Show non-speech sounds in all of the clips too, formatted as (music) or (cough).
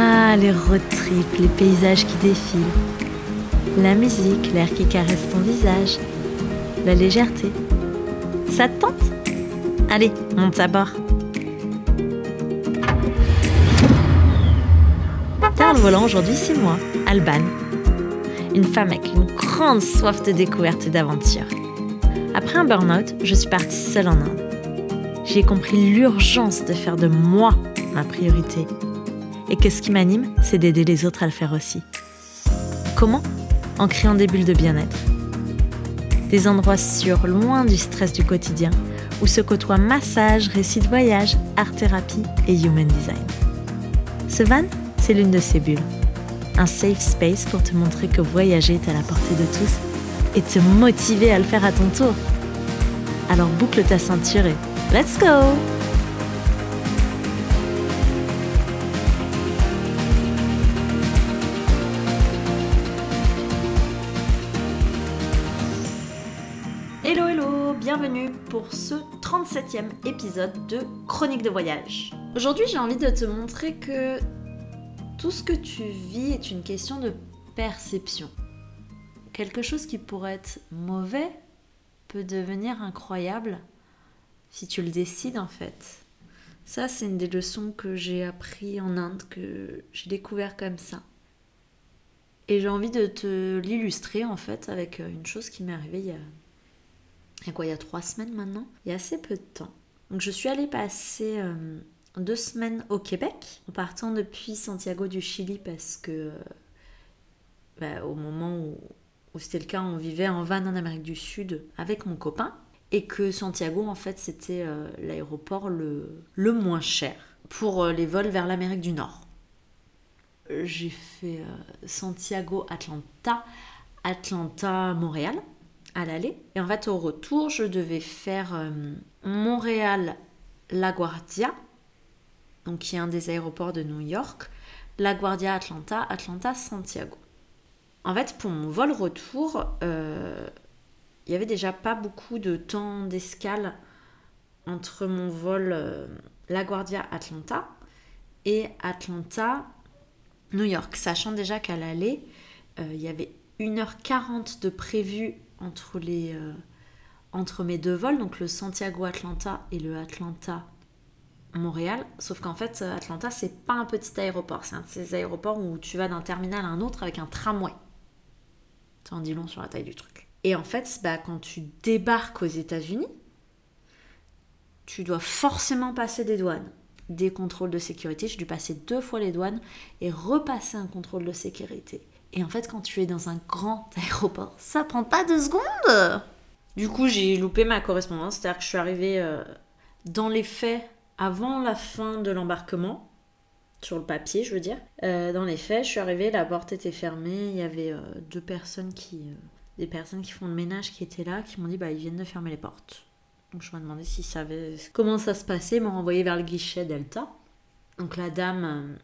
Ah, les road trips, les paysages qui défilent. La musique, l'air qui caresse ton visage. La légèreté. Ça te tente? Allez, monte à bord. Derrière le volant aujourd'hui, c'est moi, Alban. Une femme avec une grande soif de découverte et d'aventure. Après un burn-out, je suis partie seule en Inde. J'ai compris l'urgence de faire de moi ma priorité. Et que ce qui m'anime, c'est d'aider les autres à le faire aussi. Comment? En créant des bulles de bien-être. Des endroits sûrs, loin du stress du quotidien, où se côtoient massage, récits de voyage, art-thérapie et human design. Ce van, c'est l'une de ces bulles. Un safe space pour te montrer que voyager est à la portée de tous et te motiver à le faire à ton tour. Alors boucle ta ceinture et let's go bienvenue pour ce 37e épisode de Chronique de voyage. Aujourd'hui j'ai envie de te montrer que tout ce que tu vis est une question de perception. Quelque chose qui pourrait être mauvais peut devenir incroyable si tu le décides en fait. Ça c'est une des leçons que j'ai appris en Inde, que j'ai découvert comme ça. Et j'ai envie de te l'illustrer en fait avec une chose qui m'est arrivée il y a il y a quoi, il y a trois semaines maintenant? Il y a assez peu de temps. Donc je suis allée passer euh, deux semaines au Québec, en partant depuis Santiago du Chili parce que euh, bah, au moment où, où c'était le cas, on vivait en van en Amérique du Sud avec mon copain et que Santiago en fait c'était euh, l'aéroport le, le moins cher pour les vols vers l'Amérique du Nord. J'ai fait Santiago-Atlanta, Atlanta-Montréal à l'aller. Et en fait, au retour, je devais faire euh, Montréal-LaGuardia, donc qui est un des aéroports de New York, LaGuardia Atlanta, Atlanta Santiago. En fait, pour mon vol retour, euh, il y avait déjà pas beaucoup de temps d'escale entre mon vol euh, LaGuardia Atlanta et Atlanta New York, sachant déjà qu'à l'aller, il y avait 1h40 de prévu entre, les, euh, entre mes deux vols, donc le Santiago-Atlanta et le Atlanta-Montréal. Sauf qu'en fait, Atlanta, c'est pas un petit aéroport. C'est un de ces aéroports où tu vas d'un terminal à un autre avec un tramway. Ça en dit long sur la taille du truc. Et en fait, bah, quand tu débarques aux États-Unis, tu dois forcément passer des douanes, des contrôles de sécurité. J'ai dû passer deux fois les douanes et repasser un contrôle de sécurité. Et en fait, quand tu es dans un grand (laughs) aéroport, ça prend pas deux secondes. Du coup, j'ai loupé ma correspondance, c'est-à-dire que je suis arrivée euh, dans les faits avant la fin de l'embarquement, sur le papier, je veux dire. Euh, dans les faits, je suis arrivée, la porte était fermée, il y avait euh, deux personnes qui, des personnes qui font le ménage qui étaient là, qui m'ont dit bah ils viennent de fermer les portes. Donc je me demandé s'ils savaient comment ça se passait, m'ont renvoyé vers le guichet Delta. Donc la dame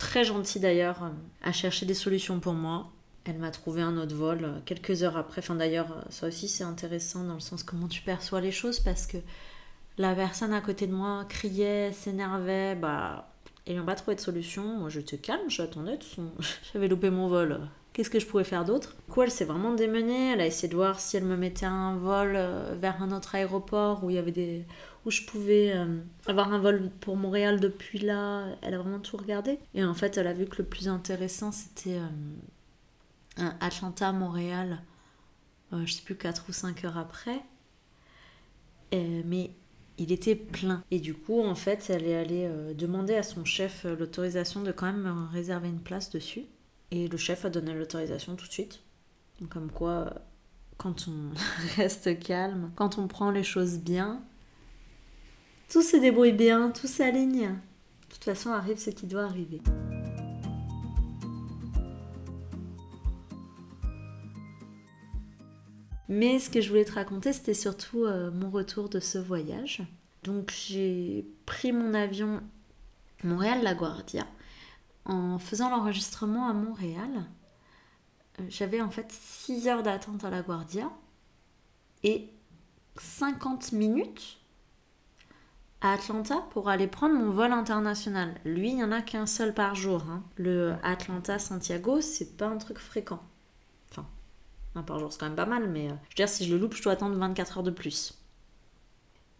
très gentille d'ailleurs, euh, à chercher des solutions pour moi. Elle m'a trouvé un autre vol euh, quelques heures après. Enfin d'ailleurs, euh, ça aussi c'est intéressant dans le sens comment tu perçois les choses parce que la personne à côté de moi criait, s'énervait, bah n'ont pas trouvé de solution. Moi j'étais calme, j'attendais, (laughs) j'avais loupé mon vol. Qu'est-ce que je pouvais faire d'autre Du coup, elle s'est vraiment démenée. Elle a essayé de voir si elle me mettait un vol vers un autre aéroport où il y avait des où je pouvais euh, avoir un vol pour Montréal depuis là. Elle a vraiment tout regardé. Et en fait, elle a vu que le plus intéressant, c'était euh, un Atlanta-Montréal, euh, je sais plus, 4 ou 5 heures après. mais il était plein. Et du coup, en fait, elle est allée demander à son chef l'autorisation de quand même réserver une place dessus. Et le chef a donné l'autorisation tout de suite. Comme quoi, quand on (laughs) reste calme, quand on prend les choses bien, tout se débrouille bien, tout s'aligne. De toute façon, arrive ce qui doit arriver. Mais ce que je voulais te raconter, c'était surtout euh, mon retour de ce voyage. Donc j'ai pris mon avion Montréal-LaGuardia. En faisant l'enregistrement à Montréal, euh, j'avais en fait 6 heures d'attente à LaGuardia et 50 minutes à Atlanta pour aller prendre mon vol international. Lui, il n'y en a qu'un seul par jour. hein. Le Atlanta-Santiago, c'est pas un truc fréquent. Enfin, un par jour, c'est quand même pas mal, mais euh, je veux dire, si je le loupe, je dois attendre 24 heures de plus.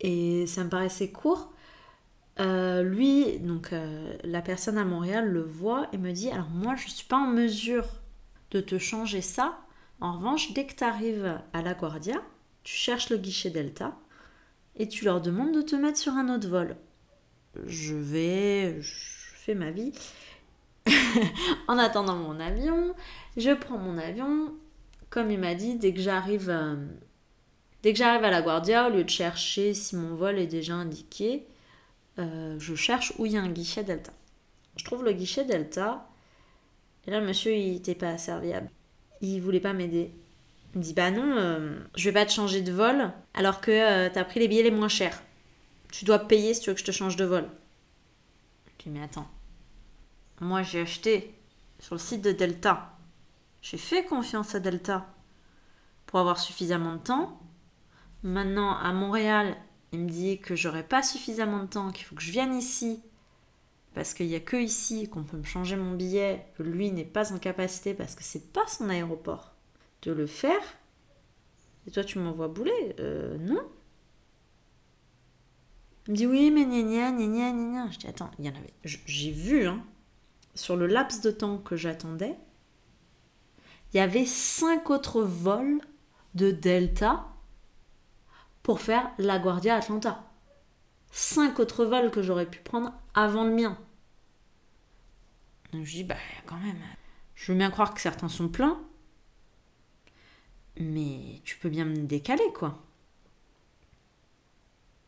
Et ça me paraissait court. Euh, lui, donc euh, la personne à Montréal le voit et me dit Alors, moi, je suis pas en mesure de te changer ça. En revanche, dès que tu arrives à La Guardia, tu cherches le guichet Delta et tu leur demandes de te mettre sur un autre vol. Je vais, je fais ma vie. (laughs) en attendant mon avion, je prends mon avion. Comme il m'a dit, dès que j'arrive, euh, dès que j'arrive à La Guardia, au lieu de chercher si mon vol est déjà indiqué, euh, je cherche où il y a un guichet Delta. Je trouve le guichet Delta. Et là, le monsieur, il n'était pas serviable. Il voulait pas m'aider. Il me dit Bah non, euh, je vais pas te changer de vol alors que euh, t'as pris les billets les moins chers. Tu dois payer si tu veux que je te change de vol. Je dis Mais attends. Moi, j'ai acheté sur le site de Delta. J'ai fait confiance à Delta pour avoir suffisamment de temps. Maintenant, à Montréal, il me dit que j'aurai pas suffisamment de temps, qu'il faut que je vienne ici parce qu'il n'y a que ici qu'on peut me changer mon billet, que lui n'est pas en capacité parce que c'est pas son aéroport de le faire. Et toi, tu m'envoies bouler euh, Non. Il me dit oui, mais gna gna gna gna gna. Je dis attends, il y en avait. J'ai vu, hein, sur le laps de temps que j'attendais, il y avait cinq autres vols de Delta pour faire La Guardia Atlanta. Cinq autres vols que j'aurais pu prendre avant le mien. Donc je dis, bah quand même, je veux bien croire que certains sont pleins, mais tu peux bien me décaler, quoi.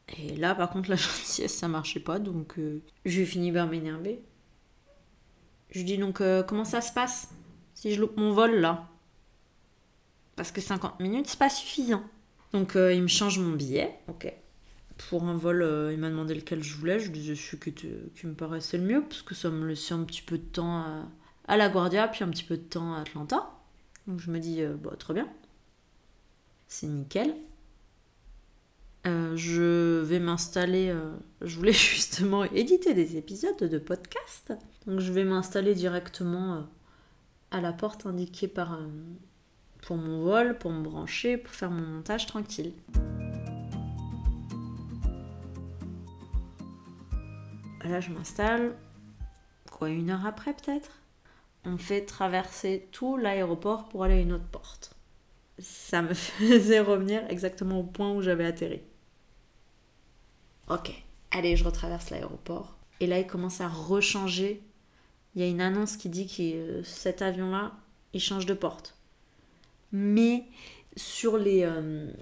Et là, par contre, la (laughs) gentillesse, ça marchait pas, donc euh, j'ai fini par m'énerver. Je dis donc, euh, comment ça se passe si je loupe mon vol là? Parce que 50 minutes, c'est pas suffisant. Donc, euh, il me change mon billet, ok. Pour un vol, euh, il m'a demandé lequel je voulais. Je disais celui qui, qui me paraissait le mieux, parce que ça me laissait un petit peu de temps à, La Guardia, puis un petit peu de temps à Atlanta. Donc, je me dis, euh, bah, très bien. C'est nickel. Euh, je vais m'installer. je voulais (laughs) justement éditer des épisodes de podcast. Donc je vais m'installer directement à la porte indiquée par, pour mon vol, pour me brancher, pour faire mon montage tranquille. Là, je m'installe. Quoi, une heure après peut-être? On me fait traverser tout l'aéroport pour aller à une autre porte. Ça me (laughs) faisait revenir exactement au point où j'avais atterri. Ok, allez, je retraverse l'aéroport. Et là, il commence à rechanger. Il y a une annonce qui dit que euh, cet avion-là, il change de porte. Mais sur les, euh,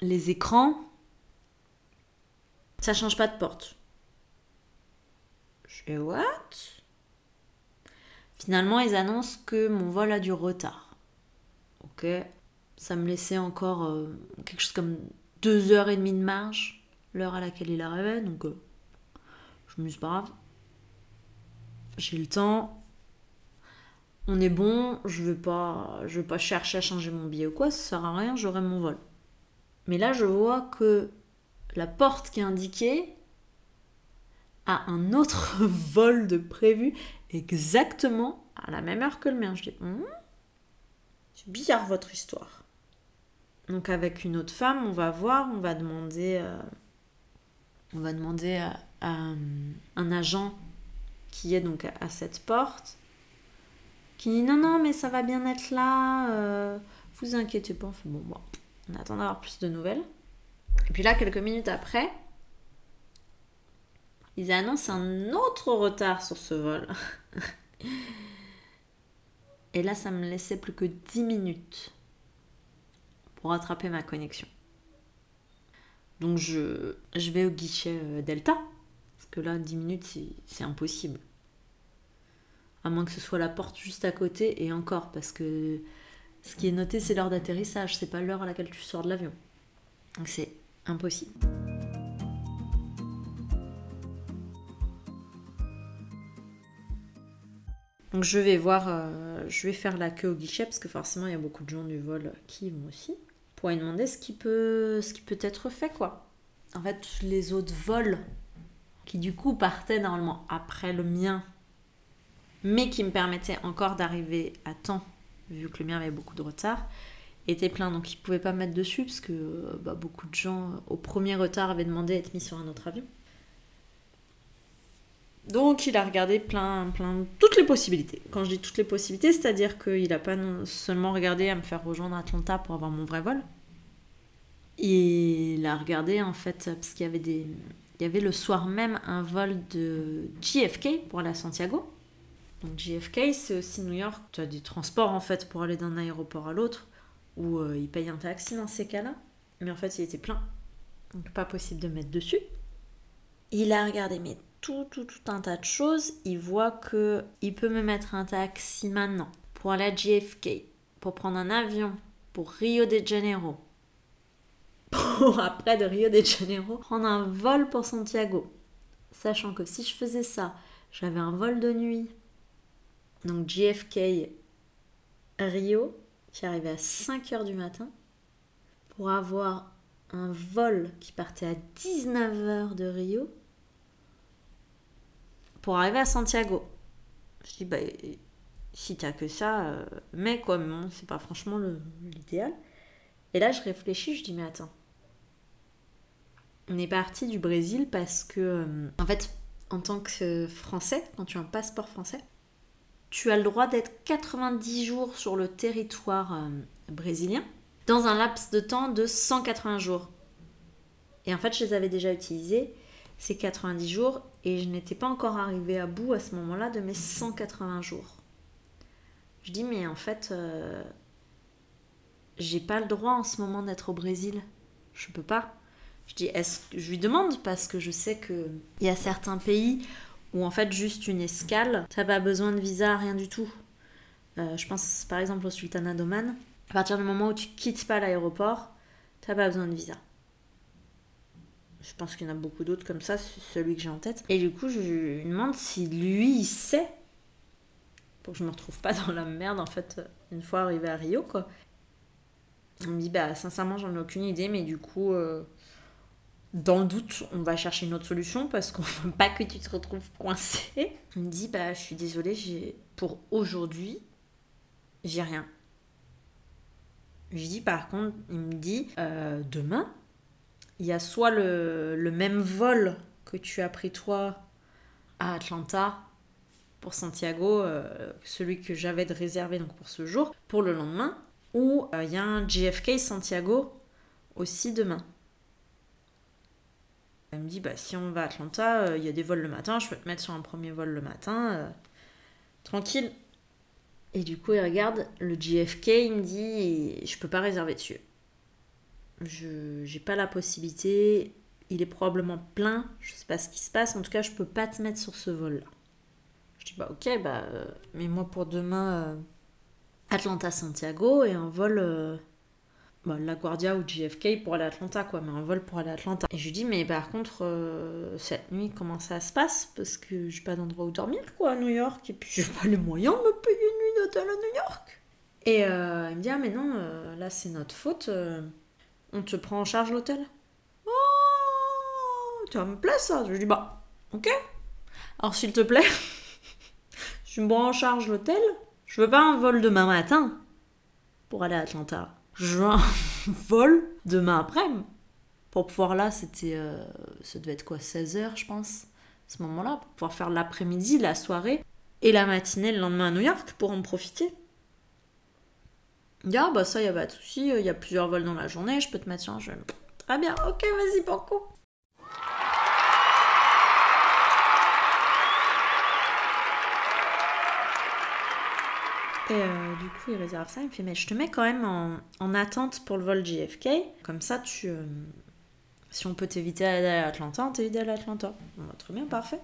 les écrans, ça change pas de porte. Je fais what? Finalement, ils annoncent que mon vol a du retard. Ok, ça me laissait encore euh, quelque chose comme deux heures et demie de marge, l'heure à laquelle il arrivait, donc euh, je me suis pas grave. J'ai le temps. On est bon, je vais pas je pas chercher à changer mon billet ou quoi, ça sert à rien, j'aurai mon vol. Mais là, je vois que la porte qui est indiquée a un autre (laughs) vol de prévu exactement à la même heure que le mien. Je dis, Hum, c'est bizarre votre histoire. Donc avec une autre femme, on va voir, on va demander, euh, on va demander à, euh, un agent qui est donc à cette porte, qui dit non non mais ça va bien être là, euh, vous inquiétez pas. On fait, bon bon, on attend d'avoir plus de nouvelles. Et puis là quelques minutes après, ils annoncent un autre retard sur ce vol. (laughs) Et là, ça me laissait plus que 10 minutes pour rattraper ma connexion. Donc je, je vais au guichet euh, Delta, parce que là, 10 minutes, c'est impossible. À moins que ce soit la porte juste à côté, et encore, parce que ce qui est noté, c'est l'heure d'atterrissage, c'est pas l'heure à laquelle tu sors de l'avion. Donc c'est impossible. Donc je vais voir, euh, je vais faire la queue au guichet parce que forcément il y a beaucoup de gens du vol qui vont aussi pour lui demander ce qui peut, ce qui peut être fait quoi. En fait les autres vols qui du coup partait normalement après le mien, mais qui me permettait encore d'arriver à temps, vu que le mien avait beaucoup de retard, était plein. Donc il ne pouvait pas mettre dessus, parce que bah, beaucoup de gens, au premier retard, avaient demandé à être mis sur un autre avion. Donc il a regardé plein, plein, toutes les possibilités. Quand je dis toutes les possibilités, c'est-à-dire qu'il n'a pas seulement regardé à me faire rejoindre Atlanta pour avoir mon vrai vol. Il a regardé en fait, parce qu'il y avait des... Il y avait le soir même un vol de JFK pour à Santiago. Donc JFK, c'est aussi New York. Tu as des transports en fait pour aller d'un aéroport à l'autre, où euh, il paye un taxi dans ces cas-là. Mais en fait, il était plein. Donc pas possible de mettre dessus. Il a regardé mais tout, tout, tout un tas de choses. Il voit que il peut me mettre un taxi maintenant pour aller à JFK, pour prendre un avion pour Rio de Janeiro, (laughs) pour après de Rio de Janeiro prendre un vol pour Santiago. Sachant que si je faisais ça, j'avais un vol de nuit. Donc JFK Rio qui arrivait à 5h du matin pour avoir un vol qui partait à 19h de Rio pour arriver à Santiago. Je dis, bah, si t'as que ça, euh, mais quoi, mais c'est pas franchement l'idéal. Et là, je réfléchis, je dis, mais attends. On est parti du Brésil parce que, euh, en fait, en tant que Français, quand tu as un passeport français, tu as le droit d'être 90 jours sur le territoire euh, brésilien dans un laps de temps de 180 jours. Et en fait, je les avais déjà utilisés, ces 90 jours, et je n'étais pas encore arrivée à bout à ce moment-là de mes 180 jours. Je dis, mais en fait, euh, j'ai pas le droit en ce moment d'être au Brésil. Je peux pas. Je dis, est-ce que je lui demande parce que je sais que il y a certains pays où en fait juste une escale, t'as pas besoin de visa, rien du tout. Euh, je pense par exemple au Sultanat d'Oman. À partir du moment où tu quittes pas l'aéroport, t'as pas besoin de visa. Je pense qu'il y en a beaucoup d'autres comme ça, celui que j'ai en tête. Et du coup, je lui demande si lui, il sait, pour que je me retrouve pas dans la merde, en fait, une fois arrivé à Rio, quoi. On me dit, bah, sincèrement, j'en ai aucune idée, mais du coup, euh, dans le doute, on va chercher une autre solution parce qu'on veut pas que tu te retrouves coincé. Il me dit, bah, je suis désolée, j'ai... pour aujourd'hui, j'ai rien. Je dis, par contre, il me dit, euh, demain, il y a soit le, même vol que tu as pris toi à Atlanta pour Santiago, euh, celui que j'avais de réservé donc pour ce jour, pour le lendemain, ou euh, il y a un JFK Santiago aussi demain. Elle me dit bah si on va à Atlanta, euh, il y a des vols le matin, je peux te mettre sur un premier vol le matin, tranquille. Et du coup il regarde le JFK, il me dit je peux pas réserver dessus je j'ai pas la possibilité, il est probablement plein, je sais pas ce qui se passe, en tout cas je peux pas te mettre sur ce vol-là. Je dis bah ok, bah euh, mais moi pour demain euh, Atlanta Santiago et un vol euh, bah, La Guardia ou JFK pour aller à Atlanta quoi, mais un vol pour aller à Atlanta. Et je lui dis mais par contre cette nuit comment ça se passe? Parce que j'ai pas d'endroit où dormir quoi à New York et puis j'ai pas les moyens de me payer une nuit d'hôtel à New York. Et il me dit ah mais non là c'est notre faute on te prend en charge l'hôtel Oh, ça me plaît ça? Je lui dis, bah, ok. Alors s'il te plaît, (laughs) tu me prends en charge l'hôtel. Je veux pas un vol demain matin pour aller à Atlanta. Un (laughs) vol demain après. Pour pouvoir là, c'était. Euh, ça devait être quoi 16h, je pense, à ce moment-là. Pour pouvoir faire l'après-midi, la soirée et la matinée le lendemain à New York pour en profiter. Il ah bah ça, il a pas de souci, il y a plusieurs vols dans la journée, je peux te mettre sur un jeu. Très bien, ok, vas-y, beaucoup. Et euh, du coup, il réserve ça. Il me fait, mais je te mets quand même en, attente pour le vol JFK. Comme ça, tu, euh, si on peut t'éviter d'aller à Atlanta, on t'évite d'aller à Atlanta. Bah, très bien, parfait.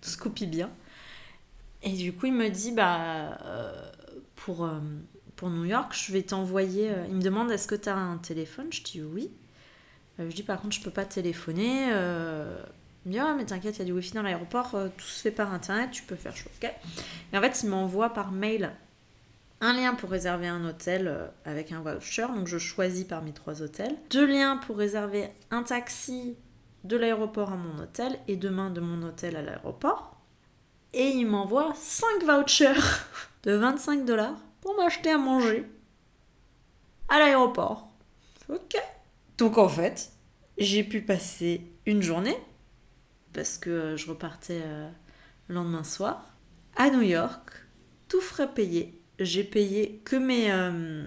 Scoopy bien. Et du coup, il me dit, bah, euh, pour, pour New York, je vais t'envoyer. Il me demande est-ce que tu as un téléphone? Je dis oui. Je dis par contre, je peux pas téléphoner. Il me dit ah, mais t'inquiète, il y a du wifi dans l'aéroport, tout se fait par internet, tu peux faire chaud. Ok? Et en fait, il m'envoie par mail un lien pour réserver un hôtel avec un voucher, donc je choisis parmi trois hôtels. Deux liens pour réserver un taxi de l'aéroport à mon hôtel et demain de mon hôtel à l'aéroport. Et il m'envoie 5 vouchers (laughs) de 25 dollars pour m'acheter à manger à l'aéroport. Ok. Donc en fait, j'ai pu passer une journée, parce que euh, je repartais euh, le lendemain soir, à New York, tout frais payé. J'ai payé que mes, euh,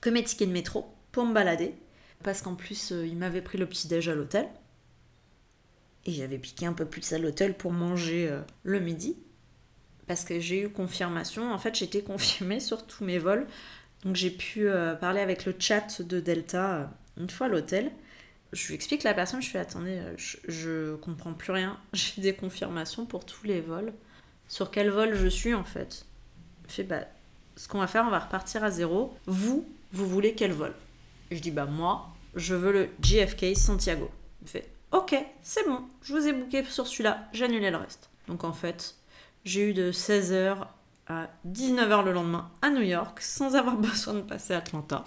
que mes tickets de métro pour me balader, parce qu'en plus, il m'avait pris le petit-déj à l'hôtel. Et j'avais piqué un peu plus à l'hôtel pour manger le midi. Parce que j'ai eu confirmation, en fait j'étais (laughs) confirmée sur tous mes vols. Donc j'ai pu parler avec le chat de Delta une fois à l'hôtel je lui explique la personne, je fais attendez, euh, je, je comprends plus rien. (laughs) J'ai des confirmations pour tous les vols. Sur quel vol je suis en fait? Fait bah ce qu'on va faire, on va repartir à zéro. Vous, vous voulez quel vol? Je dis bah moi, je veux le JFK Santiago. Il fait ok, c'est bon, je vous ai booké sur celui-là, j'annulais le reste. Donc en fait, j'ai eu de 16h à 19h le lendemain à New York sans avoir (laughs) besoin de passer à Atlanta.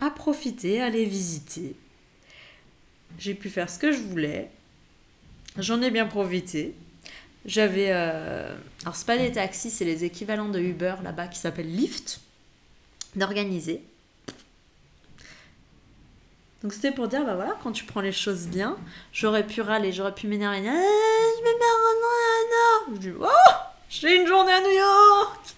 À profiter, à aller visiter, j'ai pu faire ce que je voulais. J'en ai bien profité. J'avais. Euh... Alors, c'est pas des taxis, c'est les équivalents de Uber là-bas qui s'appellent Lyft, d'organiser. Donc, c'était pour dire, bah voilà, quand tu prends les choses bien, j'aurais pu râler, j'aurais pu m'énerver. Ah, je me mets Je dis, oh, j'ai une journée à New York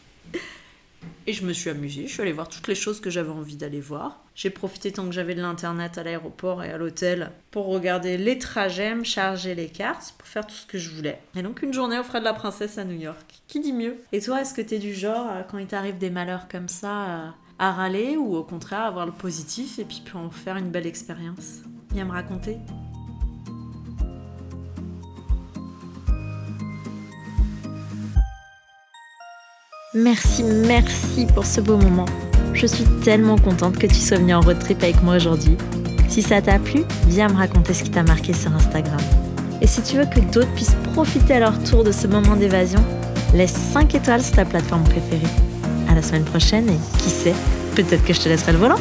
et je me suis amusée, je suis allée voir toutes les choses que j'avais envie d'aller voir. J'ai profité tant que j'avais de l'internet à l'aéroport et à l'hôtel pour regarder les trajets, me charger les cartes, pour faire tout ce que je voulais. Et donc une journée au frais de la princesse à New York. Qui dit mieux? Et toi, est-ce que t'es du genre, euh, quand il t'arrive des malheurs comme ça, à râler ou au contraire à voir le positif et puis en faire une belle expérience? Viens me raconter Merci, merci pour ce beau moment. Je suis tellement contente que tu sois venu en road trip avec moi aujourd'hui. Si ça t'a plu, viens me raconter ce qui t'a marqué sur Instagram. Et si tu veux que d'autres puissent profiter à leur tour de ce moment d'évasion, laisse 5 étoiles sur ta plateforme préférée. À la semaine prochaine et qui sait, peut-être que je te laisserai le volant.